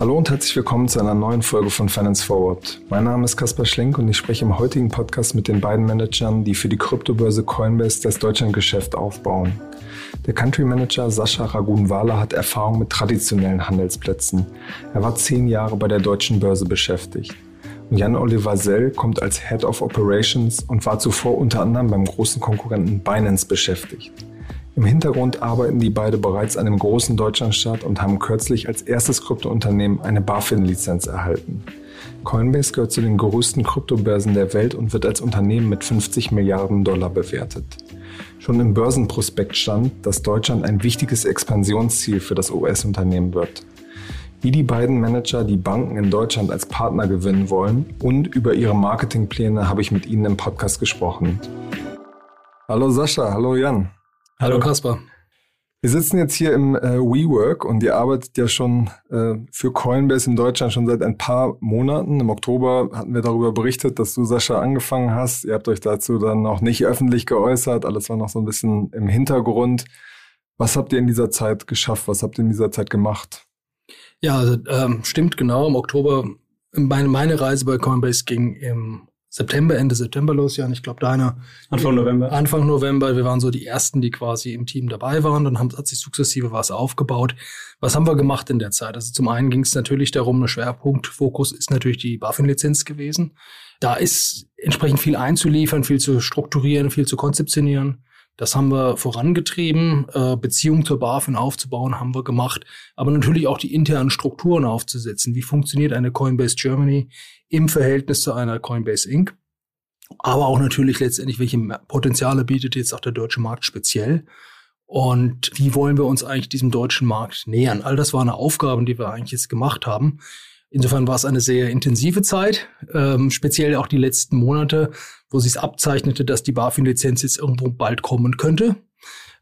Hallo und herzlich willkommen zu einer neuen Folge von Finance Forward. Mein Name ist Kaspar Schlenk und ich spreche im heutigen Podcast mit den beiden Managern, die für die Kryptobörse Coinbase das Deutschlandgeschäft aufbauen. Der Country Manager Sascha Ragunwala hat Erfahrung mit traditionellen Handelsplätzen. Er war zehn Jahre bei der deutschen Börse beschäftigt. Und Jan Oliver Sell kommt als Head of Operations und war zuvor unter anderem beim großen Konkurrenten Binance beschäftigt. Im Hintergrund arbeiten die beide bereits an dem großen Deutschlandstart und haben kürzlich als erstes Kryptounternehmen eine BaFin-Lizenz erhalten. Coinbase gehört zu den größten Kryptobörsen der Welt und wird als Unternehmen mit 50 Milliarden Dollar bewertet. Schon im Börsenprospekt stand, dass Deutschland ein wichtiges Expansionsziel für das US-Unternehmen wird. Wie die beiden Manager die Banken in Deutschland als Partner gewinnen wollen und über ihre Marketingpläne habe ich mit ihnen im Podcast gesprochen. Hallo Sascha, hallo Jan. Hallo Kasper. Wir sitzen jetzt hier im äh, WeWork und ihr arbeitet ja schon äh, für Coinbase in Deutschland schon seit ein paar Monaten. Im Oktober hatten wir darüber berichtet, dass du, Sascha, angefangen hast. Ihr habt euch dazu dann noch nicht öffentlich geäußert. Alles war noch so ein bisschen im Hintergrund. Was habt ihr in dieser Zeit geschafft? Was habt ihr in dieser Zeit gemacht? Ja, also, ähm, stimmt genau. Im Oktober, meine, meine Reise bei Coinbase ging im September, Ende September los, Jan. Ich glaube, deiner. Anfang November. Anfang November. Wir waren so die ersten, die quasi im Team dabei waren. Dann haben, hat sich sukzessive was aufgebaut. Was haben wir gemacht in der Zeit? Also zum einen ging es natürlich darum, ein Schwerpunktfokus ist natürlich die BaFin-Lizenz gewesen. Da ist entsprechend viel einzuliefern, viel zu strukturieren, viel zu konzeptionieren. Das haben wir vorangetrieben, äh, Beziehungen zur BaFin aufzubauen, haben wir gemacht, aber natürlich auch die internen Strukturen aufzusetzen. Wie funktioniert eine Coinbase Germany im Verhältnis zu einer Coinbase Inc.? Aber auch natürlich letztendlich, welche Potenziale bietet jetzt auch der deutsche Markt speziell? Und wie wollen wir uns eigentlich diesem deutschen Markt nähern? All das waren Aufgaben, die wir eigentlich jetzt gemacht haben. Insofern war es eine sehr intensive Zeit, ähm, speziell auch die letzten Monate, wo sich abzeichnete, dass die BaFin-Lizenz jetzt irgendwo bald kommen könnte.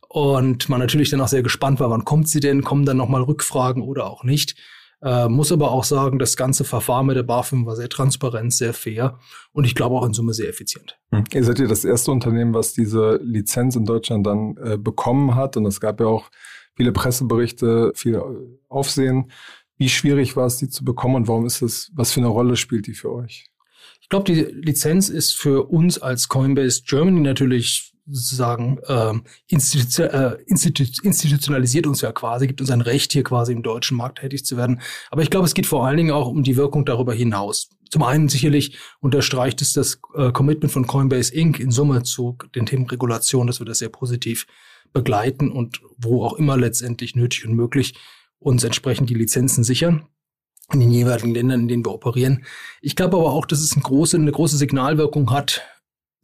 Und man natürlich dann auch sehr gespannt war, wann kommt sie denn? Kommen dann nochmal Rückfragen oder auch nicht? Äh, muss aber auch sagen, das ganze Verfahren mit der BaFin war sehr transparent, sehr fair und ich glaube auch in Summe sehr effizient. Hm. Ihr seid ja das erste Unternehmen, was diese Lizenz in Deutschland dann äh, bekommen hat und es gab ja auch viele Presseberichte, viel Aufsehen. Wie schwierig war es, die zu bekommen und warum ist es, was für eine Rolle spielt die für euch? Ich glaube, die Lizenz ist für uns als Coinbase Germany natürlich sozusagen ähm, institu äh, institu institutionalisiert uns ja quasi, gibt uns ein Recht, hier quasi im deutschen Markt tätig zu werden. Aber ich glaube, es geht vor allen Dingen auch um die Wirkung darüber hinaus. Zum einen sicherlich unterstreicht es das äh, Commitment von Coinbase Inc. in Summe zu den Themen Regulation, dass wir das sehr positiv begleiten und wo auch immer letztendlich nötig und möglich uns entsprechend die Lizenzen sichern in den jeweiligen Ländern, in denen wir operieren. Ich glaube aber auch, dass es eine große, eine große Signalwirkung hat,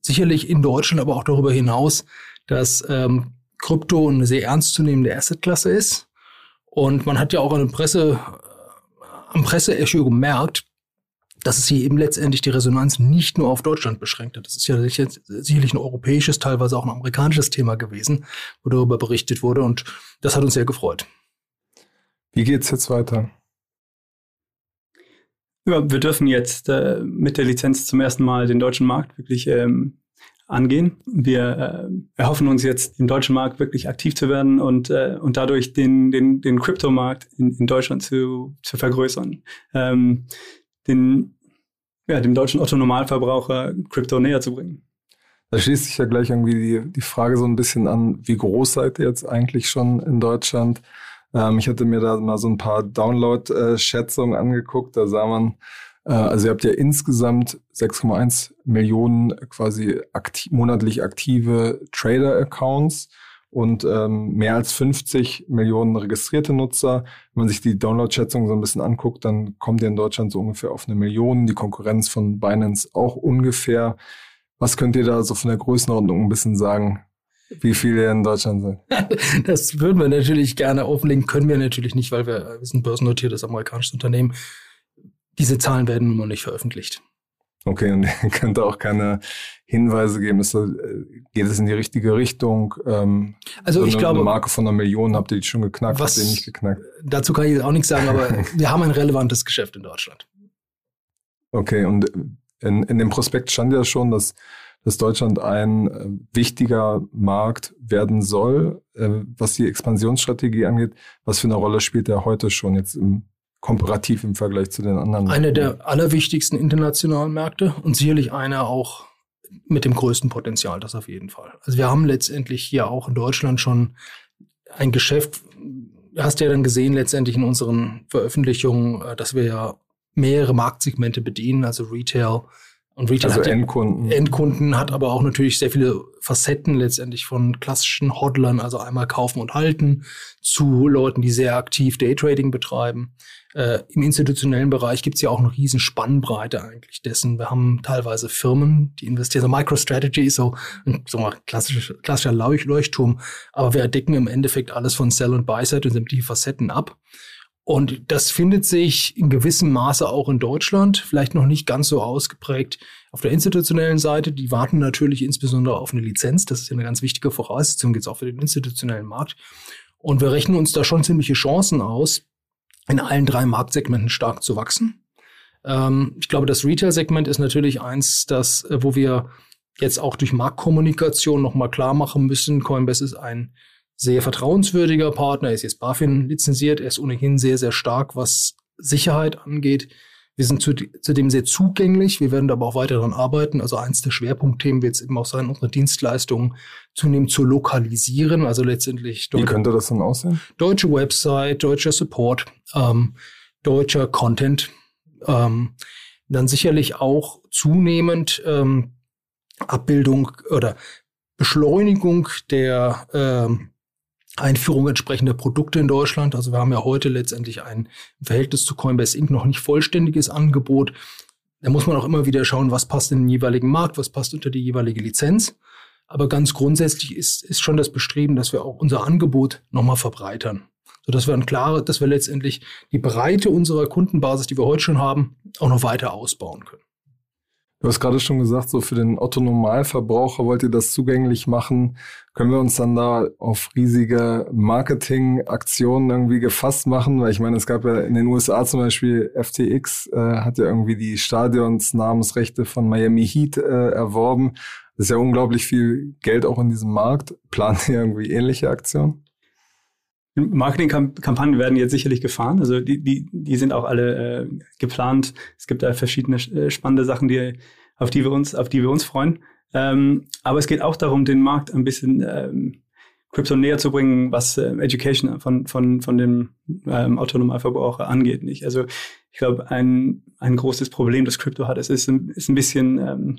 sicherlich in Deutschland, aber auch darüber hinaus, dass ähm, Krypto eine sehr ernstzunehmende Assetklasse ist. Und man hat ja auch an der Presse, äh, am Presseecho gemerkt, dass es hier eben letztendlich die Resonanz nicht nur auf Deutschland beschränkt hat. Das ist ja sicherlich ein europäisches, teilweise auch ein amerikanisches Thema gewesen, wo darüber berichtet wurde. Und das hat uns sehr gefreut. Wie geht's jetzt weiter? Ja, wir dürfen jetzt äh, mit der Lizenz zum ersten Mal den deutschen Markt wirklich ähm, angehen. Wir äh, erhoffen uns jetzt, im deutschen Markt wirklich aktiv zu werden und, äh, und dadurch den, den, den Kryptomarkt in, in Deutschland zu, zu vergrößern. Ähm, den, ja, dem deutschen Otto-Normalverbraucher Krypto näher zu bringen. Da schließt sich ja gleich irgendwie die, die Frage so ein bisschen an, wie groß seid ihr jetzt eigentlich schon in Deutschland? Ähm, ich hatte mir da mal so ein paar Download-Schätzungen angeguckt. Da sah man, äh, also ihr habt ja insgesamt 6,1 Millionen quasi aktiv, monatlich aktive Trader-Accounts und ähm, mehr als 50 Millionen registrierte Nutzer. Wenn man sich die Download-Schätzung so ein bisschen anguckt, dann kommt ihr in Deutschland so ungefähr auf eine Million. Die Konkurrenz von Binance auch ungefähr. Was könnt ihr da so von der Größenordnung ein bisschen sagen? Wie viele in Deutschland sind? Das würden wir natürlich gerne offenlegen, können wir natürlich nicht, weil wir, wir sind börsennotiertes amerikanisches Unternehmen. Diese Zahlen werden mal nicht veröffentlicht. Okay, und ihr könnt auch keine Hinweise geben. Ist, äh, geht es in die richtige Richtung? Ähm, also so ich eine, glaube, eine Marke von einer Million habt ihr die schon geknackt, was, habt ihr nicht geknackt? Dazu kann ich jetzt auch nichts sagen, aber wir haben ein relevantes Geschäft in Deutschland. Okay, und in, in dem Prospekt stand ja schon, dass dass Deutschland ein äh, wichtiger Markt werden soll, äh, was die Expansionsstrategie angeht. Was für eine Rolle spielt er heute schon jetzt im komparativ im Vergleich zu den anderen? Einer der allerwichtigsten internationalen Märkte und sicherlich einer auch mit dem größten Potenzial, das auf jeden Fall. Also wir haben letztendlich hier auch in Deutschland schon ein Geschäft, hast ja dann gesehen letztendlich in unseren Veröffentlichungen, äh, dass wir ja mehrere Marktsegmente bedienen, also Retail. Und Retail also hat Endkunden. Endkunden hat aber auch natürlich sehr viele Facetten letztendlich von klassischen Hodlern, also einmal kaufen und halten, zu Leuten, die sehr aktiv Daytrading betreiben. Äh, Im institutionellen Bereich gibt es ja auch eine riesen Spannbreite eigentlich dessen. Wir haben teilweise Firmen, die investieren. So MicroStrategy ist so ein so mal klassischer, klassischer Leuchtturm, aber wir decken im Endeffekt alles von Sell- und Buy-Side und sämtliche Facetten ab. Und das findet sich in gewissem Maße auch in Deutschland, vielleicht noch nicht ganz so ausgeprägt auf der institutionellen Seite. Die warten natürlich insbesondere auf eine Lizenz. Das ist ja eine ganz wichtige Voraussetzung jetzt auch für den institutionellen Markt. Und wir rechnen uns da schon ziemliche Chancen aus, in allen drei Marktsegmenten stark zu wachsen. Ähm, ich glaube, das Retail-Segment ist natürlich eins, das, äh, wo wir jetzt auch durch Marktkommunikation nochmal klar machen müssen. Coinbase ist ein sehr vertrauenswürdiger Partner, er ist jetzt BaFin lizenziert, er ist ohnehin sehr, sehr stark, was Sicherheit angeht. Wir sind zudem sehr zugänglich. Wir werden aber auch weiter daran arbeiten. Also eins der Schwerpunktthemen wird es eben auch sein, unsere Dienstleistungen zunehmend zu lokalisieren. Also letztendlich. Wie könnte das dann aussehen? Deutsche Website, deutscher Support, ähm, deutscher Content. Ähm, dann sicherlich auch zunehmend ähm, Abbildung oder Beschleunigung der ähm, Einführung entsprechender Produkte in Deutschland. Also wir haben ja heute letztendlich ein Verhältnis zu Coinbase Inc. noch nicht vollständiges Angebot. Da muss man auch immer wieder schauen, was passt in den jeweiligen Markt, was passt unter die jeweilige Lizenz. Aber ganz grundsätzlich ist, ist schon das Bestreben, dass wir auch unser Angebot nochmal verbreitern. Sodass wir ein klare, dass wir letztendlich die Breite unserer Kundenbasis, die wir heute schon haben, auch noch weiter ausbauen können. Du hast gerade schon gesagt, so für den Otto-Normalverbraucher wollt ihr das zugänglich machen. Können wir uns dann da auf riesige Marketingaktionen irgendwie gefasst machen? Weil ich meine, es gab ja in den USA zum Beispiel FTX, äh, hat ja irgendwie die Stadionsnamensrechte von Miami Heat äh, erworben. Das ist ja unglaublich viel Geld auch in diesem Markt. Plant ihr irgendwie ähnliche Aktionen? Marketingkampagnen werden jetzt sicherlich gefahren. Also die, die, die sind auch alle äh, geplant. Es gibt da verschiedene äh, spannende Sachen, die, auf die wir uns, auf die wir uns freuen. Ähm, aber es geht auch darum, den Markt ein bisschen ähm, Krypto näher zu bringen, was äh, Education von, von, von dem ähm, Autonomalverbraucher angeht. Nicht? Also ich glaube, ein, ein großes Problem, das Krypto hat, es ist, ist ein bisschen ähm,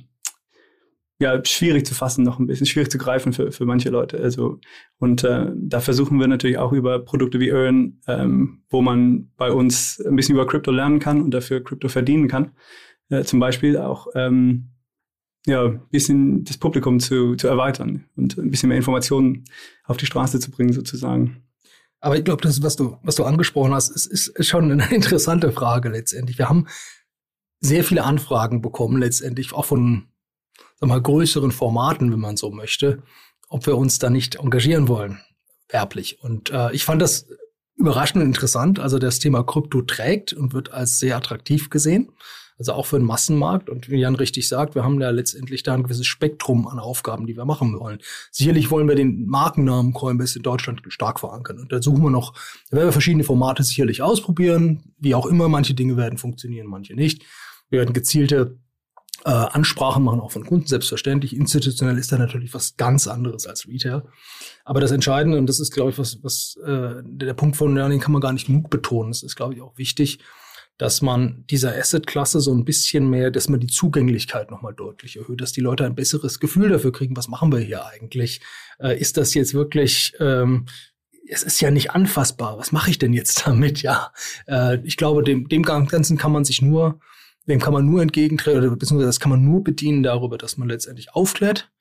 ja, schwierig zu fassen, noch ein bisschen schwierig zu greifen für, für manche Leute. Also, und äh, da versuchen wir natürlich auch über Produkte wie Earn, ähm, wo man bei uns ein bisschen über Krypto lernen kann und dafür Krypto verdienen kann. Äh, zum Beispiel auch ähm, ja, ein bisschen das Publikum zu, zu erweitern und ein bisschen mehr Informationen auf die Straße zu bringen, sozusagen. Aber ich glaube, das, was du, was du angesprochen hast, ist, ist schon eine interessante Frage letztendlich. Wir haben sehr viele Anfragen bekommen, letztendlich auch von sag mal, größeren Formaten, wenn man so möchte, ob wir uns da nicht engagieren wollen, werblich. Und äh, ich fand das überraschend interessant. Also das Thema Krypto trägt und wird als sehr attraktiv gesehen. Also auch für den Massenmarkt. Und wie Jan richtig sagt, wir haben ja letztendlich da ein gewisses Spektrum an Aufgaben, die wir machen wollen. Sicherlich wollen wir den Markennamen Coinbase in Deutschland stark verankern. Und da suchen wir noch, da werden wir verschiedene Formate sicherlich ausprobieren. Wie auch immer, manche Dinge werden funktionieren, manche nicht. Wir werden gezielte äh, Ansprachen machen, auch von Kunden, selbstverständlich. Institutionell ist da natürlich was ganz anderes als Retail. Aber das Entscheidende, und das ist, glaube ich, was, was äh, der Punkt von Learning kann man gar nicht genug betonen. Das ist, glaube ich, auch wichtig, dass man dieser Asset-Klasse so ein bisschen mehr, dass man die Zugänglichkeit nochmal deutlich erhöht, dass die Leute ein besseres Gefühl dafür kriegen, was machen wir hier eigentlich? Äh, ist das jetzt wirklich ähm, es ist ja nicht anfassbar. Was mache ich denn jetzt damit? Ja, äh, ich glaube, dem, dem Ganzen kann man sich nur dem kann man nur entgegentreten, oder beziehungsweise das kann man nur bedienen darüber, dass man letztendlich aufklärt.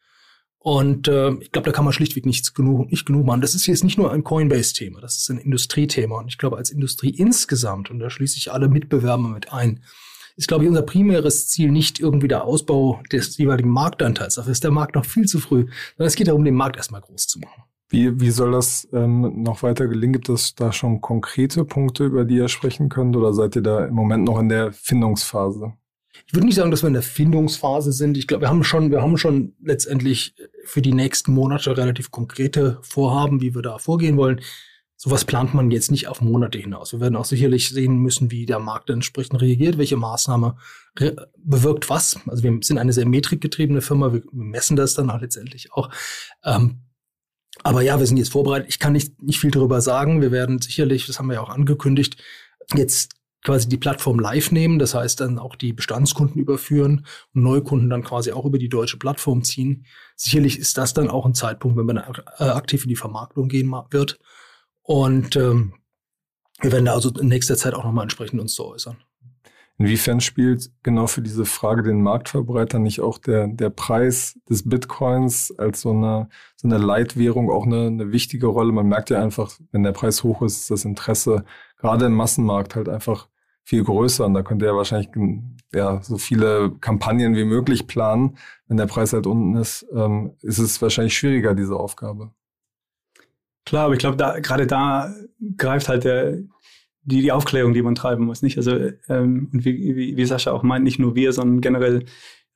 Und äh, ich glaube, da kann man schlichtweg nichts genug, nicht genug machen. Das ist jetzt nicht nur ein Coinbase-Thema, das ist ein Industriethema. Und ich glaube, als Industrie insgesamt, und da schließe ich alle Mitbewerber mit ein, ist, glaube ich, unser primäres Ziel nicht irgendwie der Ausbau des jeweiligen Marktanteils. Dafür ist der Markt noch viel zu früh, sondern es geht darum, den Markt erstmal groß zu machen. Wie, wie soll das ähm, noch weiter gelingen? Gibt es da schon konkrete Punkte, über die ihr sprechen könnt, oder seid ihr da im Moment noch in der Findungsphase? Ich würde nicht sagen, dass wir in der Findungsphase sind. Ich glaube, wir haben schon, wir haben schon letztendlich für die nächsten Monate relativ konkrete Vorhaben, wie wir da vorgehen wollen. Sowas plant man jetzt nicht auf Monate hinaus. Wir werden auch sicherlich sehen müssen, wie der Markt entsprechend reagiert, welche Maßnahme bewirkt was. Also wir sind eine sehr metrikgetriebene Firma, wir messen das dann auch letztendlich auch. Ähm, aber ja, wir sind jetzt vorbereitet. Ich kann nicht, nicht viel darüber sagen. Wir werden sicherlich, das haben wir ja auch angekündigt, jetzt quasi die Plattform live nehmen, das heißt dann auch die Bestandskunden überführen und Neukunden dann quasi auch über die deutsche Plattform ziehen. Sicherlich ist das dann auch ein Zeitpunkt, wenn man äh, aktiv in die Vermarktung gehen wird. Und ähm, wir werden da also in nächster Zeit auch nochmal entsprechend uns zu äußern. Inwiefern spielt genau für diese Frage den Marktverbreiter nicht auch der, der Preis des Bitcoins als so eine, so eine Leitwährung auch eine, eine wichtige Rolle? Man merkt ja einfach, wenn der Preis hoch ist, ist das Interesse gerade im Massenmarkt halt einfach viel größer und da könnte er wahrscheinlich ja, so viele Kampagnen wie möglich planen. Wenn der Preis halt unten ist, ähm, ist es wahrscheinlich schwieriger, diese Aufgabe. Klar, aber ich glaube, da, gerade da greift halt der, die, die Aufklärung, die man treiben muss, nicht? Also, ähm, und wie, wie, wie Sascha auch meint, nicht nur wir, sondern generell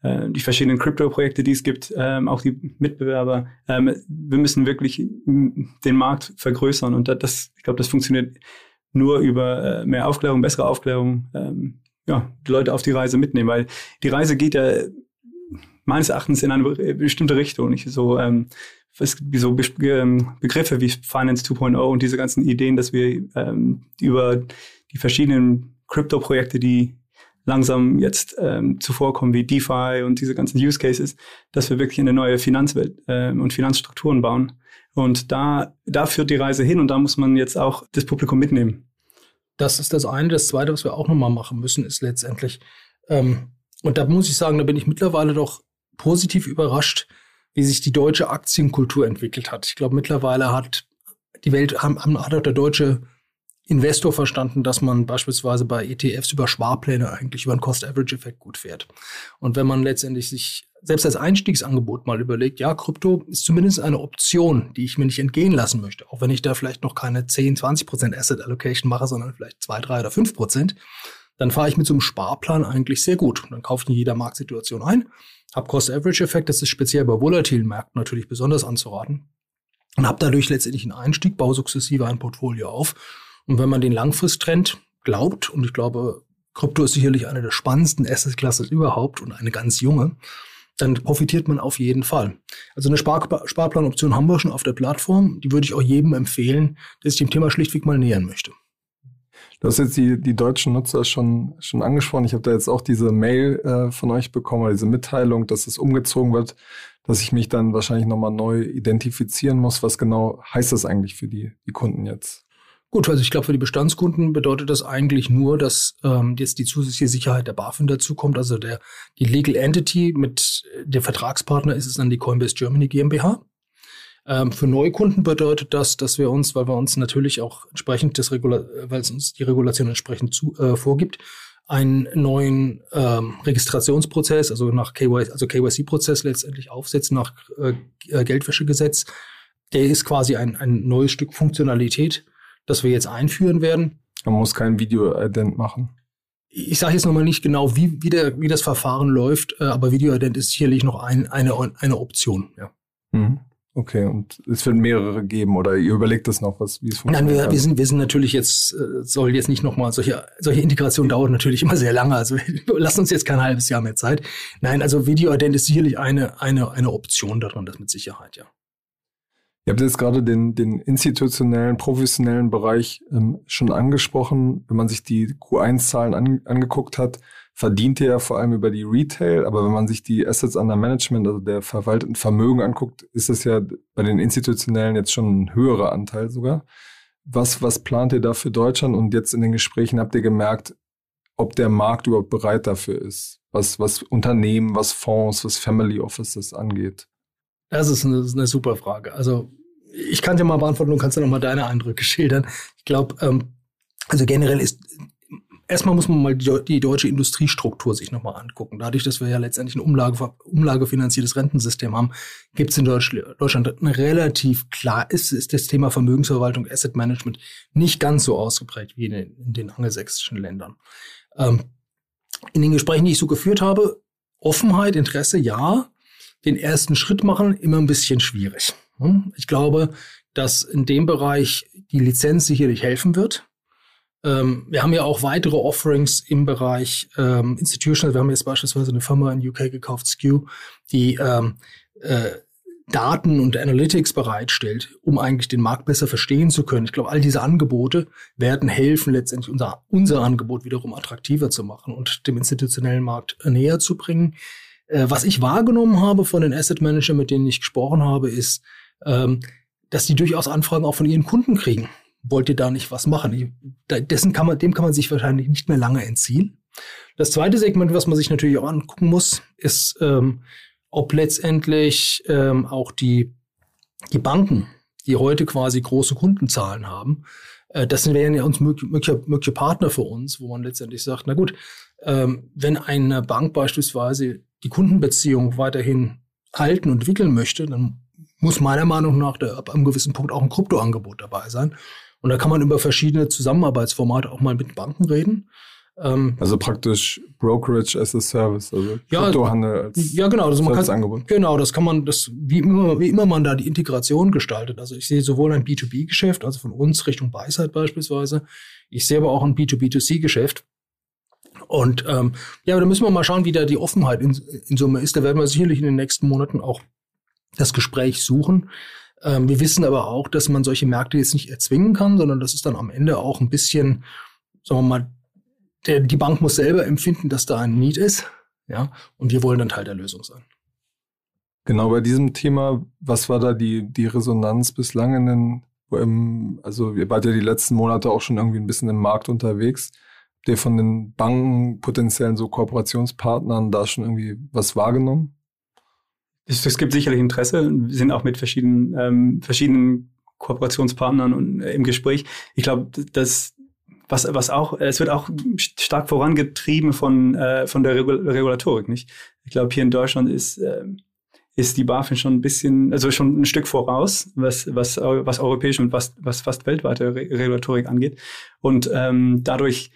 äh, die verschiedenen Krypto-Projekte, die es gibt, ähm, auch die Mitbewerber. Ähm, wir müssen wirklich den Markt vergrößern und das, ich glaube, das funktioniert nur über äh, mehr Aufklärung, bessere Aufklärung, ähm, ja, die Leute auf die Reise mitnehmen, weil die Reise geht ja meines Erachtens in eine bestimmte Richtung. Nicht so, ähm, so Be ähm, Begriffe wie Finance 2.0 und diese ganzen Ideen, dass wir ähm, über die verschiedenen Krypto-Projekte, die langsam jetzt ähm, zuvorkommen, wie DeFi und diese ganzen Use Cases, dass wir wirklich eine neue Finanzwelt ähm, und Finanzstrukturen bauen. Und da, da führt die Reise hin und da muss man jetzt auch das Publikum mitnehmen. Das ist das eine. Das zweite, was wir auch nochmal machen müssen, ist letztendlich, ähm, und da muss ich sagen, da bin ich mittlerweile doch positiv überrascht, wie sich die deutsche Aktienkultur entwickelt hat. Ich glaube, mittlerweile hat die Welt, haben, hat auch der deutsche Investor verstanden, dass man beispielsweise bei ETFs über Sparpläne eigentlich über einen Cost-Average-Effekt gut fährt. Und wenn man letztendlich sich selbst als Einstiegsangebot mal überlegt, ja, Krypto ist zumindest eine Option, die ich mir nicht entgehen lassen möchte, auch wenn ich da vielleicht noch keine 10, 20 Prozent Asset Allocation mache, sondern vielleicht 2, 3 oder 5 Prozent, dann fahre ich mit so einem Sparplan eigentlich sehr gut. Dann kaufe ich in jeder Marktsituation ein, habe Cost-Average-Effekt, das ist speziell bei volatilen Märkten natürlich besonders anzuraten und habe dadurch letztendlich einen Einstieg, baue sukzessive ein Portfolio auf und wenn man den Langfristtrend glaubt, und ich glaube, Krypto ist sicherlich eine der spannendsten Asset-Classes überhaupt und eine ganz junge, dann profitiert man auf jeden Fall. Also eine Spar Sparplanoption haben wir schon auf der Plattform. Die würde ich auch jedem empfehlen, der sich dem Thema schlichtweg mal nähern möchte. Du hast jetzt die, die deutschen Nutzer schon, schon angesprochen. Ich habe da jetzt auch diese Mail äh, von euch bekommen, diese Mitteilung, dass es umgezogen wird, dass ich mich dann wahrscheinlich nochmal neu identifizieren muss. Was genau heißt das eigentlich für die, die Kunden jetzt? Gut, also ich glaube, für die Bestandskunden bedeutet das eigentlich nur, dass ähm, jetzt die zusätzliche Sicherheit der BaFin dazukommt. Also der, die Legal Entity mit der Vertragspartner ist es dann die Coinbase Germany GmbH. Ähm, für Neukunden bedeutet das, dass wir uns, weil wir uns natürlich auch entsprechend des Regula weil es uns die Regulation entsprechend zu, äh, vorgibt, einen neuen ähm, Registrationsprozess, also nach KYC, also KYC-Prozess letztendlich aufsetzen nach äh, Geldwäschegesetz. Der ist quasi ein, ein neues Stück Funktionalität, das wir jetzt einführen werden. Man muss kein Video-Ident machen. Ich sage jetzt nochmal nicht genau, wie, wie, der, wie das Verfahren läuft, äh, aber Video-Ident ist sicherlich noch ein, eine, eine Option. Ja. Mhm. Okay, und es wird mehrere geben oder ihr überlegt das noch, was, wie es funktioniert? Nein, wir, wir, sind, wir sind natürlich jetzt, äh, soll jetzt nicht nochmal, solche, solche Integration dauert natürlich immer sehr lange, also lassen uns jetzt kein halbes Jahr mehr Zeit. Nein, also Video-Ident ist sicherlich eine, eine, eine Option daran, das mit Sicherheit, ja. Ihr habt jetzt gerade den, den institutionellen, professionellen Bereich ähm, schon angesprochen. Wenn man sich die Q1-Zahlen an, angeguckt hat, verdient ihr ja vor allem über die Retail. Aber wenn man sich die Assets under Management, also der verwalteten Vermögen anguckt, ist es ja bei den institutionellen jetzt schon ein höherer Anteil sogar. Was, was plant ihr da für Deutschland? Und jetzt in den Gesprächen habt ihr gemerkt, ob der Markt überhaupt bereit dafür ist, was, was Unternehmen, was Fonds, was Family Offices angeht? Das ist eine, eine super Frage. Also ich kann dir mal beantworten, du kannst ja noch mal deine Eindrücke schildern. Ich glaube, ähm, also generell ist erstmal muss man mal die, die deutsche Industriestruktur sich nochmal angucken. Dadurch, dass wir ja letztendlich ein Umlage, umlagefinanziertes Rentensystem haben, gibt es in Deutschland relativ klar, ist, ist das Thema Vermögensverwaltung, Asset Management nicht ganz so ausgeprägt wie in den, in den angelsächsischen Ländern. Ähm, in den Gesprächen, die ich so geführt habe, Offenheit, Interesse, ja. Den ersten Schritt machen, immer ein bisschen schwierig. Hm? Ich glaube, dass in dem Bereich die Lizenz sicherlich helfen wird. Ähm, wir haben ja auch weitere Offerings im Bereich ähm, Institutional. Wir haben jetzt beispielsweise eine Firma in UK gekauft, Skew, die ähm, äh, Daten und Analytics bereitstellt, um eigentlich den Markt besser verstehen zu können. Ich glaube, all diese Angebote werden helfen, letztendlich unser, unser Angebot wiederum attraktiver zu machen und dem institutionellen Markt näher zu bringen. Äh, was ich wahrgenommen habe von den Asset Managern, mit denen ich gesprochen habe, ist, ähm, dass die durchaus Anfragen auch von ihren Kunden kriegen. Wollt ihr da nicht was machen? Ich, da, dessen kann man, dem kann man sich wahrscheinlich nicht mehr lange entziehen. Das zweite Segment, was man sich natürlich auch angucken muss, ist, ähm, ob letztendlich ähm, auch die, die Banken, die heute quasi große Kundenzahlen haben, äh, das wären ja uns mögliche, mögliche Partner für uns, wo man letztendlich sagt, na gut, ähm, wenn eine Bank beispielsweise die Kundenbeziehung weiterhin halten und entwickeln möchte, dann muss meiner Meinung nach ab einem gewissen Punkt auch ein Kryptoangebot dabei sein. Und da kann man über verschiedene Zusammenarbeitsformate auch mal mit Banken reden. Ähm, also praktisch Brokerage as a Service, also ja, Kryptohandel als ja, genau, also man kann, Genau, das kann man, das, wie immer, wie immer man da die Integration gestaltet. Also ich sehe sowohl ein B2B-Geschäft, also von uns Richtung Weisheit beispielsweise. Ich sehe aber auch ein B2B2C-Geschäft. Und ähm, ja, da müssen wir mal schauen, wie da die Offenheit in, in Summe ist. Da werden wir sicherlich in den nächsten Monaten auch das Gespräch suchen. Ähm, wir wissen aber auch, dass man solche Märkte jetzt nicht erzwingen kann, sondern das ist dann am Ende auch ein bisschen, sagen wir mal, der, die Bank muss selber empfinden, dass da ein Need ist. Ja, und wir wollen dann Teil der Lösung sein. Genau bei diesem Thema, was war da die, die Resonanz bislang in den, im, also ihr wart ja die letzten Monate auch schon irgendwie ein bisschen im Markt unterwegs. Habt ihr von den Banken, potenziellen so Kooperationspartnern da schon irgendwie was wahrgenommen? Es, gibt sicherlich Interesse. Wir sind auch mit verschiedenen, ähm, verschiedenen Kooperationspartnern und, äh, im Gespräch. Ich glaube, dass was, was auch, es wird auch stark vorangetrieben von, äh, von der Regul Regulatorik, nicht? Ich glaube, hier in Deutschland ist, äh, ist die BaFin schon ein bisschen, also schon ein Stück voraus, was, was, was europäische und was, was fast weltweite Re Regulatorik angeht. Und ähm, dadurch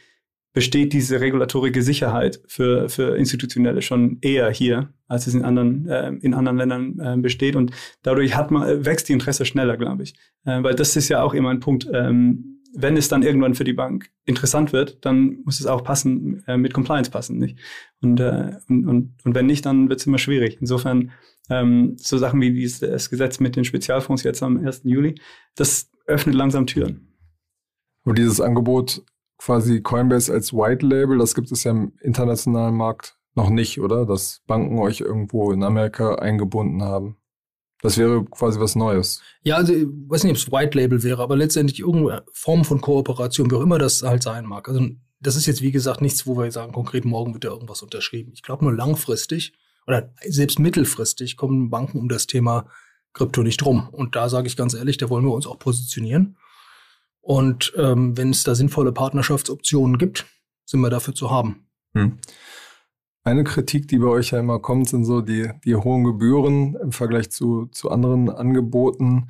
besteht diese regulatorische Sicherheit für, für Institutionelle schon eher hier, als es in anderen, äh, in anderen Ländern äh, besteht. Und dadurch hat man, wächst die Interesse schneller, glaube ich. Äh, weil das ist ja auch immer ein Punkt, ähm, wenn es dann irgendwann für die Bank interessant wird, dann muss es auch passen, äh, mit Compliance passen, nicht? Und, äh, und, und, und wenn nicht, dann wird es immer schwierig. Insofern ähm, so Sachen wie dieses Gesetz mit den Spezialfonds jetzt am 1. Juli, das öffnet langsam Türen. Und dieses Angebot quasi Coinbase als White Label, das gibt es ja im internationalen Markt noch nicht, oder? Dass Banken euch irgendwo in Amerika eingebunden haben. Das wäre quasi was Neues. Ja, also ich weiß nicht, ob es White Label wäre, aber letztendlich irgendeine Form von Kooperation, wie auch immer das halt sein mag. Also das ist jetzt, wie gesagt, nichts, wo wir sagen, konkret morgen wird da irgendwas unterschrieben. Ich glaube nur langfristig oder selbst mittelfristig kommen Banken um das Thema Krypto nicht rum. Und da sage ich ganz ehrlich, da wollen wir uns auch positionieren. Und ähm, wenn es da sinnvolle Partnerschaftsoptionen gibt, sind wir dafür zu haben. Hm. Eine Kritik, die bei euch ja immer kommt, sind so die, die hohen Gebühren im Vergleich zu, zu anderen Angeboten.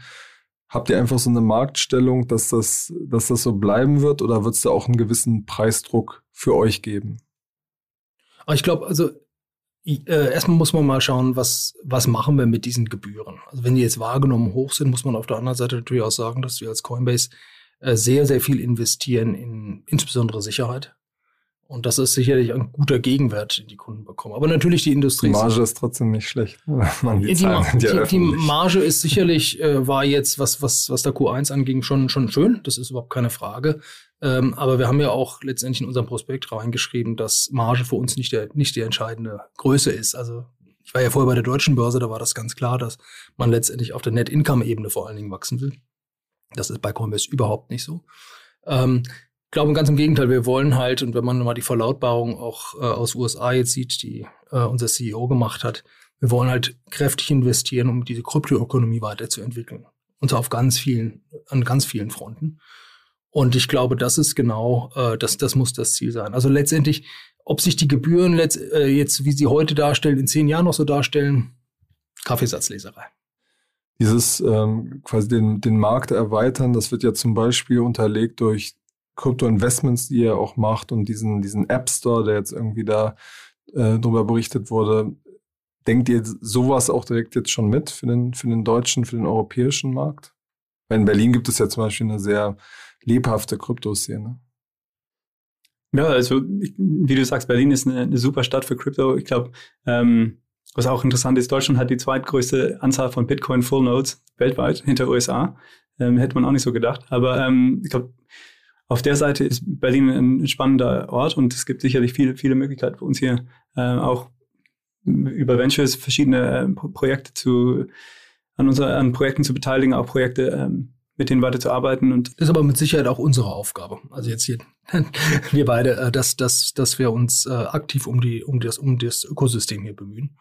Habt ihr einfach so eine Marktstellung, dass das, dass das so bleiben wird oder wird es da auch einen gewissen Preisdruck für euch geben? Aber ich glaube, also äh, erstmal muss man mal schauen, was, was machen wir mit diesen Gebühren. Also wenn die jetzt wahrgenommen hoch sind, muss man auf der anderen Seite natürlich auch sagen, dass wir als Coinbase sehr, sehr viel investieren in insbesondere Sicherheit. Und das ist sicherlich ein guter Gegenwert, den die Kunden bekommen. Aber natürlich die Industrie. Die Marge ist trotzdem nicht schlecht. die, die, die, die, Marge ist sicherlich, äh, war jetzt, was, was, was der Q1 anging, schon, schon schön. Das ist überhaupt keine Frage. Ähm, aber wir haben ja auch letztendlich in unserem Prospekt reingeschrieben, dass Marge für uns nicht, der, nicht die entscheidende Größe ist. Also ich war ja vorher bei der deutschen Börse, da war das ganz klar, dass man letztendlich auf der Net-Income-Ebene vor allen Dingen wachsen will. Das ist bei Coinbase überhaupt nicht so. Ähm, glaube ganz im Gegenteil, wir wollen halt, und wenn man mal die Verlautbarung auch äh, aus USA jetzt sieht, die äh, unser CEO gemacht hat, wir wollen halt kräftig investieren, um diese Kryptoökonomie weiterzuentwickeln. Und zwar auf ganz vielen, an ganz vielen Fronten. Und ich glaube, das ist genau, äh, das, das muss das Ziel sein. Also letztendlich, ob sich die Gebühren letzt, äh, jetzt, wie sie heute darstellen, in zehn Jahren noch so darstellen, Kaffeesatzleserei. Dieses ähm, quasi den, den Markt erweitern, das wird ja zum Beispiel unterlegt durch Krypto-Investments, die ihr auch macht und diesen, diesen App Store, der jetzt irgendwie da äh, drüber berichtet wurde. Denkt ihr sowas auch direkt jetzt schon mit für den, für den deutschen, für den europäischen Markt? In Berlin gibt es ja zum Beispiel eine sehr lebhafte Kryptoszene. Ja, also wie du sagst, Berlin ist eine, eine super Stadt für Krypto. Ich glaube, ähm, was auch interessant ist, Deutschland hat die zweitgrößte Anzahl von Bitcoin Full Nodes weltweit hinter USA. Ähm, hätte man auch nicht so gedacht. Aber ähm, ich glaube, auf der Seite ist Berlin ein spannender Ort und es gibt sicherlich viele, viele Möglichkeiten für uns hier äh, auch über Ventures verschiedene äh, Projekte zu an, unser, an Projekten zu beteiligen, auch Projekte ähm, mit denen weiterzuarbeiten. Und das ist aber mit Sicherheit auch unsere Aufgabe. Also jetzt hier, wir beide, äh, dass, dass, dass wir uns äh, aktiv um, die, um, das, um das Ökosystem hier bemühen.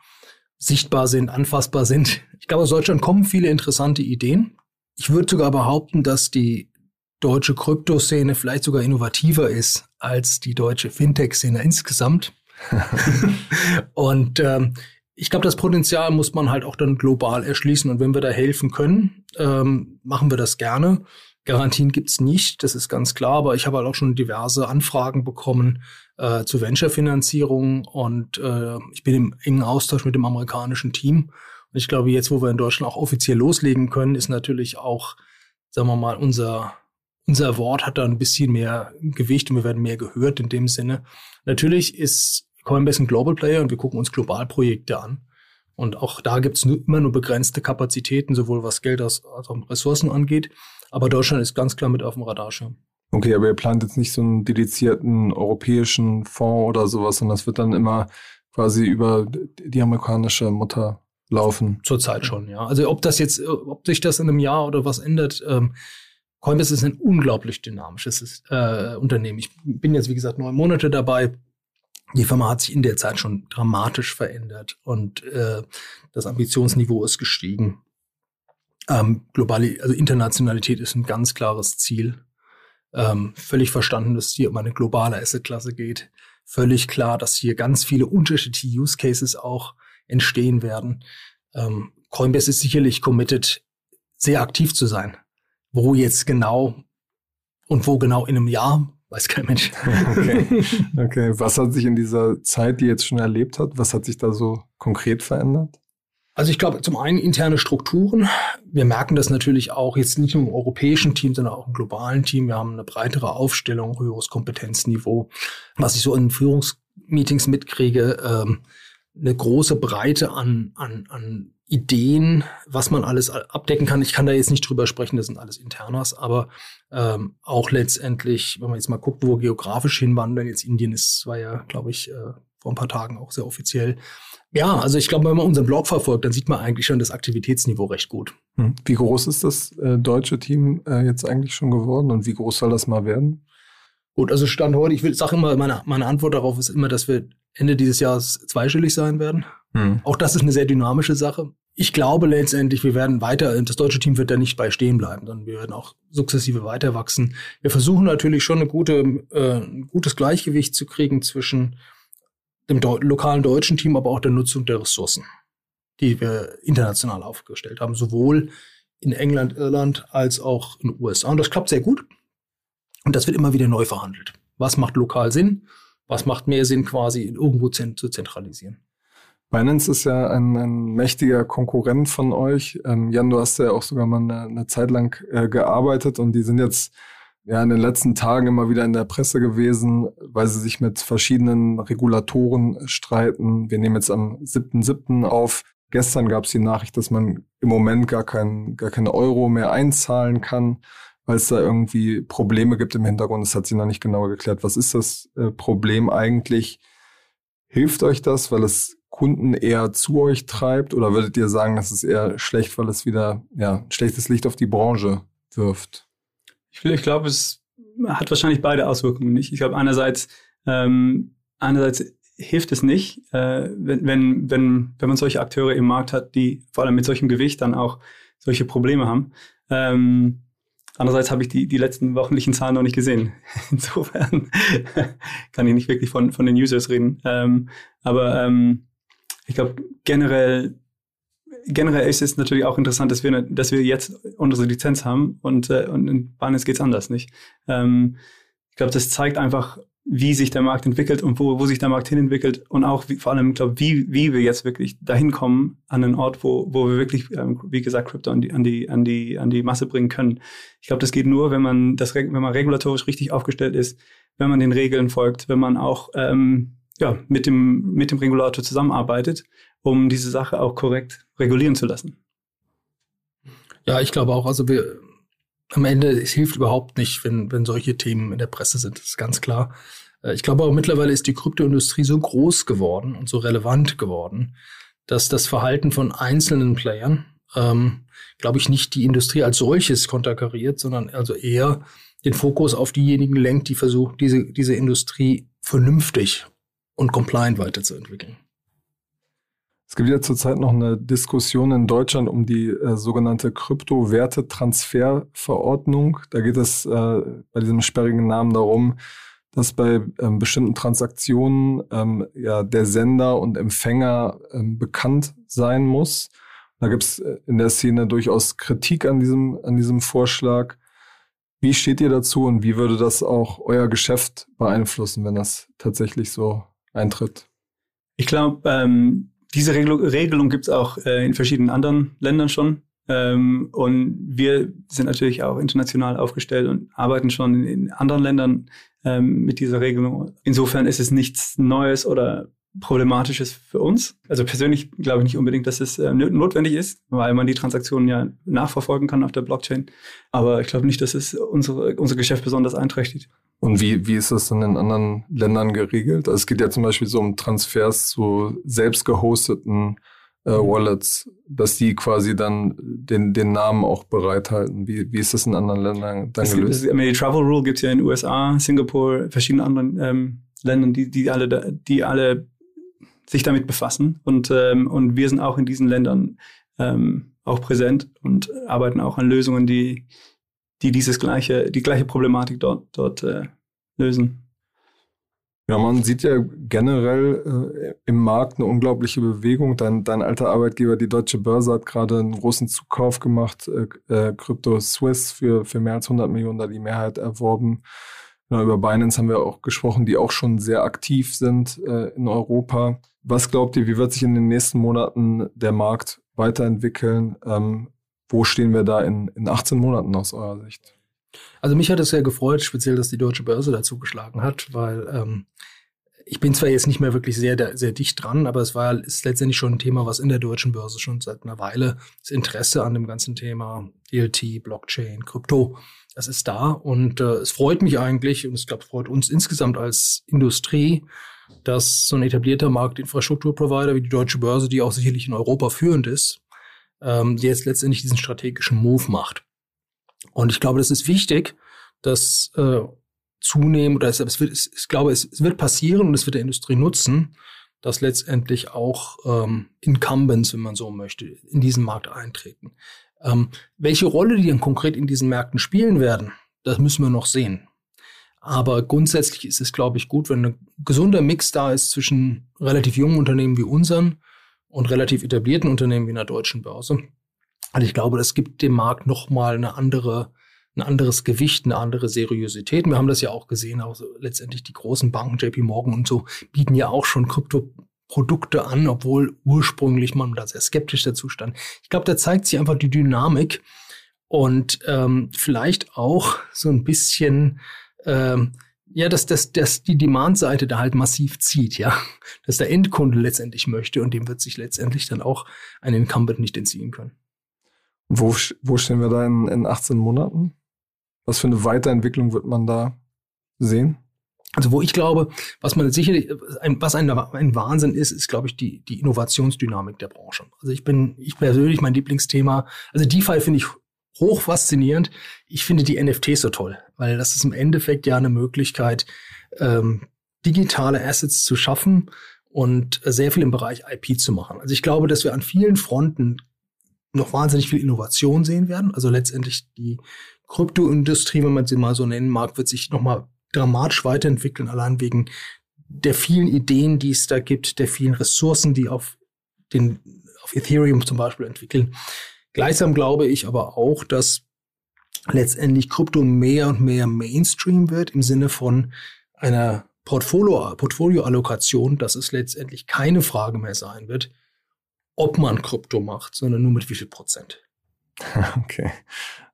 Sichtbar sind, anfassbar sind. Ich glaube, aus Deutschland kommen viele interessante Ideen. Ich würde sogar behaupten, dass die deutsche Kryptoszene vielleicht sogar innovativer ist als die deutsche Fintech-Szene insgesamt. und ähm, ich glaube, das Potenzial muss man halt auch dann global erschließen. Und wenn wir da helfen können, ähm, machen wir das gerne. Garantien gibt's nicht, das ist ganz klar, aber ich habe halt auch schon diverse Anfragen bekommen äh, zu Venture-Finanzierung und äh, ich bin im engen Austausch mit dem amerikanischen Team. Und ich glaube, jetzt, wo wir in Deutschland auch offiziell loslegen können, ist natürlich auch, sagen wir mal, unser, unser Wort hat da ein bisschen mehr Gewicht und wir werden mehr gehört in dem Sinne. Natürlich ist Coinbase ein Global Player und wir gucken uns Globalprojekte an. Und auch da gibt es immer nur begrenzte Kapazitäten, sowohl was Geld als auch Ressourcen angeht. Aber Deutschland ist ganz klar mit auf dem Radarschirm. Okay, aber ihr plant jetzt nicht so einen dedizierten europäischen Fonds oder sowas, sondern das wird dann immer quasi über die amerikanische Mutter laufen. Zurzeit schon, ja. Also ob das jetzt, ob sich das in einem Jahr oder was ändert, ähm, Coinbase ist ein unglaublich dynamisches äh, Unternehmen. Ich bin jetzt, wie gesagt, neun Monate dabei. Die Firma hat sich in der Zeit schon dramatisch verändert und äh, das Ambitionsniveau ist gestiegen. Ähm, globale, also Internationalität ist ein ganz klares Ziel. Ähm, völlig verstanden, dass es hier um eine globale Assetklasse geht. Völlig klar, dass hier ganz viele unterschiedliche Use Cases auch entstehen werden. Ähm, Coinbase ist sicherlich committed, sehr aktiv zu sein. Wo jetzt genau und wo genau in einem Jahr, Weiß kein Mensch. Okay. okay. Was hat sich in dieser Zeit, die jetzt schon erlebt hat, was hat sich da so konkret verändert? Also ich glaube, zum einen interne Strukturen. Wir merken das natürlich auch jetzt nicht nur im europäischen Team, sondern auch im globalen Team. Wir haben eine breitere Aufstellung, höheres Kompetenzniveau. Was ich so in Führungsmeetings mitkriege, ähm, eine große Breite an, an, an Ideen, was man alles abdecken kann. Ich kann da jetzt nicht drüber sprechen, das sind alles Internas, aber ähm, auch letztendlich, wenn man jetzt mal guckt, wo wir geografisch hinwandern, jetzt Indien ist, war ja, glaube ich, äh, vor ein paar Tagen auch sehr offiziell. Ja, also ich glaube, wenn man unseren Blog verfolgt, dann sieht man eigentlich schon das Aktivitätsniveau recht gut. Hm. Wie groß ist das äh, deutsche Team äh, jetzt eigentlich schon geworden und wie groß soll das mal werden? Gut, also Stand heute, ich will sage immer, meine, meine Antwort darauf ist immer, dass wir Ende dieses Jahres zweistellig sein werden. Hm. Auch das ist eine sehr dynamische Sache ich glaube letztendlich, wir werden weiter, das deutsche Team wird da nicht bei stehen bleiben, sondern wir werden auch sukzessive weiter wachsen. Wir versuchen natürlich schon eine gute, äh, ein gutes Gleichgewicht zu kriegen zwischen dem Deu lokalen deutschen Team, aber auch der Nutzung der Ressourcen, die wir international aufgestellt haben, sowohl in England, Irland als auch in den USA. Und das klappt sehr gut. Und das wird immer wieder neu verhandelt. Was macht lokal Sinn? Was macht mehr Sinn, quasi irgendwo zu zentralisieren? Binance ist ja ein, ein mächtiger Konkurrent von euch. Ähm, Jan, du hast ja auch sogar mal eine, eine Zeit lang äh, gearbeitet und die sind jetzt ja in den letzten Tagen immer wieder in der Presse gewesen, weil sie sich mit verschiedenen Regulatoren streiten. Wir nehmen jetzt am 7.7. auf. Gestern gab es die Nachricht, dass man im Moment gar, kein, gar keine Euro mehr einzahlen kann, weil es da irgendwie Probleme gibt im Hintergrund. Das hat sie noch nicht genauer geklärt. Was ist das äh, Problem eigentlich? Hilft euch das, weil es Kunden eher zu euch treibt? Oder würdet ihr sagen, das ist eher schlecht, weil es wieder ja, ein schlechtes Licht auf die Branche wirft? Ich, ich glaube, es hat wahrscheinlich beide Auswirkungen nicht. Ich glaube, einerseits, ähm, einerseits hilft es nicht, äh, wenn, wenn, wenn, wenn man solche Akteure im Markt hat, die vor allem mit solchem Gewicht dann auch solche Probleme haben. Ähm, andererseits habe ich die, die letzten wöchentlichen Zahlen noch nicht gesehen. Insofern kann ich nicht wirklich von, von den Users reden. Ähm, aber ähm, ich glaube, generell, generell ist es natürlich auch interessant, dass wir, dass wir jetzt unsere Lizenz haben und, äh, und in Binance geht es anders nicht. Ähm, ich glaube, das zeigt einfach, wie sich der Markt entwickelt und wo, wo sich der Markt hin entwickelt und auch wie, vor allem, glaube wie, wie wir jetzt wirklich dahin kommen an einen Ort, wo, wo wir wirklich, ähm, wie gesagt, Krypto an die, an die, an die, an die Masse bringen können. Ich glaube, das geht nur, wenn man das, wenn man regulatorisch richtig aufgestellt ist, wenn man den Regeln folgt, wenn man auch ähm, ja, mit dem, mit dem Regulator zusammenarbeitet, um diese Sache auch korrekt regulieren zu lassen. Ja, ich glaube auch, also wir, am Ende, es hilft überhaupt nicht, wenn, wenn solche Themen in der Presse sind. Das ist ganz klar. Äh, ich glaube auch mittlerweile ist die Kryptoindustrie so groß geworden und so relevant geworden, dass das Verhalten von einzelnen Playern, ähm, glaube ich, nicht die Industrie als solches konterkariert, sondern also eher den Fokus auf diejenigen lenkt, die versuchen, diese, diese Industrie vernünftig und compliant weiterzuentwickeln. Es gibt ja zurzeit noch eine Diskussion in Deutschland um die äh, sogenannte Kryptowertetransferverordnung. Da geht es äh, bei diesem sperrigen Namen darum, dass bei ähm, bestimmten Transaktionen ähm, ja der Sender und Empfänger ähm, bekannt sein muss. Da gibt es äh, in der Szene durchaus Kritik an diesem, an diesem Vorschlag. Wie steht ihr dazu und wie würde das auch euer Geschäft beeinflussen, wenn das tatsächlich so eintritt? Ich glaube, ähm, diese Regelung, Regelung gibt es auch äh, in verschiedenen anderen Ländern schon. Ähm, und wir sind natürlich auch international aufgestellt und arbeiten schon in, in anderen Ländern ähm, mit dieser Regelung. Insofern ist es nichts Neues oder Problematisches für uns. Also persönlich glaube ich nicht unbedingt, dass es äh, notwendig ist, weil man die Transaktionen ja nachverfolgen kann auf der Blockchain. Aber ich glaube nicht, dass es unsere, unser Geschäft besonders einträchtigt. Und wie, wie ist das dann in anderen Ländern geregelt? Also es geht ja zum Beispiel so um Transfers zu selbst gehosteten äh, Wallets, dass die quasi dann den, den Namen auch bereithalten. Wie, wie ist das in anderen Ländern dann es gelöst? Gibt, die Travel Rule gibt es ja in den USA, Singapur, verschiedenen anderen ähm, Ländern, die, die alle, die alle sich damit befassen. Und, ähm, und wir sind auch in diesen Ländern ähm, auch präsent und arbeiten auch an Lösungen, die, die dieses gleiche, die gleiche Problematik dort, dort äh, lösen. Ja, man sieht ja generell äh, im Markt eine unglaubliche Bewegung. Dein, dein alter Arbeitgeber, die Deutsche Börse, hat gerade einen großen Zukauf gemacht, äh, äh Crypto Swiss für, für mehr als 100 Millionen da die Mehrheit erworben. Ja, über Binance haben wir auch gesprochen, die auch schon sehr aktiv sind äh, in Europa. Was glaubt ihr, wie wird sich in den nächsten Monaten der Markt weiterentwickeln? Ähm, wo stehen wir da in, in 18 Monaten aus eurer Sicht? Also mich hat es sehr gefreut, speziell, dass die deutsche Börse dazu geschlagen hat, weil ähm, ich bin zwar jetzt nicht mehr wirklich sehr, sehr dicht dran, aber es war ist letztendlich schon ein Thema, was in der deutschen Börse schon seit einer Weile das Interesse an dem ganzen Thema DLT, Blockchain, Krypto, das ist da und äh, es freut mich eigentlich und ich glaube, es freut uns insgesamt als Industrie, dass so ein etablierter Marktinfrastrukturprovider wie die Deutsche Börse, die auch sicherlich in Europa führend ist, ähm, die jetzt letztendlich diesen strategischen Move macht. Und ich glaube, das ist wichtig, dass äh, zunehmend, oder es, es wird, es, ich glaube, es, es wird passieren und es wird der Industrie nutzen, dass letztendlich auch ähm, Incumbents, wenn man so möchte, in diesen Markt eintreten. Ähm, welche Rolle die dann konkret in diesen Märkten spielen werden, das müssen wir noch sehen. Aber grundsätzlich ist es, glaube ich, gut, wenn ein gesunder Mix da ist zwischen relativ jungen Unternehmen wie unseren und relativ etablierten Unternehmen wie einer deutschen Börse. Und ich glaube, das gibt dem Markt nochmal eine andere, ein anderes Gewicht, eine andere Seriosität. Wir haben das ja auch gesehen, auch so letztendlich die großen Banken, JP Morgan und so, bieten ja auch schon Kryptoprodukte an, obwohl ursprünglich man da sehr skeptisch dazu stand. Ich glaube, da zeigt sich einfach die Dynamik und ähm, vielleicht auch so ein bisschen ähm, ja, dass, dass, dass die Demand-Seite da halt massiv zieht, ja. Dass der Endkunde letztendlich möchte und dem wird sich letztendlich dann auch ein Incumbent nicht entziehen können. Wo, wo stehen wir da in, in 18 Monaten? Was für eine Weiterentwicklung wird man da sehen? Also wo ich glaube, was man sicherlich, was ein, ein Wahnsinn ist, ist, glaube ich, die, die Innovationsdynamik der Branche. Also ich bin, ich persönlich, mein Lieblingsthema, also DeFi finde ich hoch faszinierend. Ich finde die NFTs so toll, weil das ist im Endeffekt ja eine Möglichkeit, ähm, digitale Assets zu schaffen und sehr viel im Bereich IP zu machen. Also ich glaube, dass wir an vielen Fronten noch wahnsinnig viel Innovation sehen werden. Also letztendlich die Kryptoindustrie, wenn man sie mal so nennen mag, wird sich nochmal dramatisch weiterentwickeln, allein wegen der vielen Ideen, die es da gibt, der vielen Ressourcen, die auf den auf Ethereum zum Beispiel entwickeln. Gleichsam glaube ich aber auch, dass letztendlich Krypto mehr und mehr Mainstream wird im Sinne von einer Portfolio, Portfolioallokation, dass es letztendlich keine Frage mehr sein wird, ob man Krypto macht, sondern nur mit wie viel Prozent. Okay,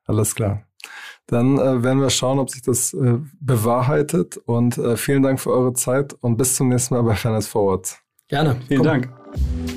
alles klar. Dann äh, werden wir schauen, ob sich das äh, bewahrheitet. Und äh, vielen Dank für eure Zeit und bis zum nächsten Mal bei Fairness Forward. Gerne. Vielen Komm. Dank.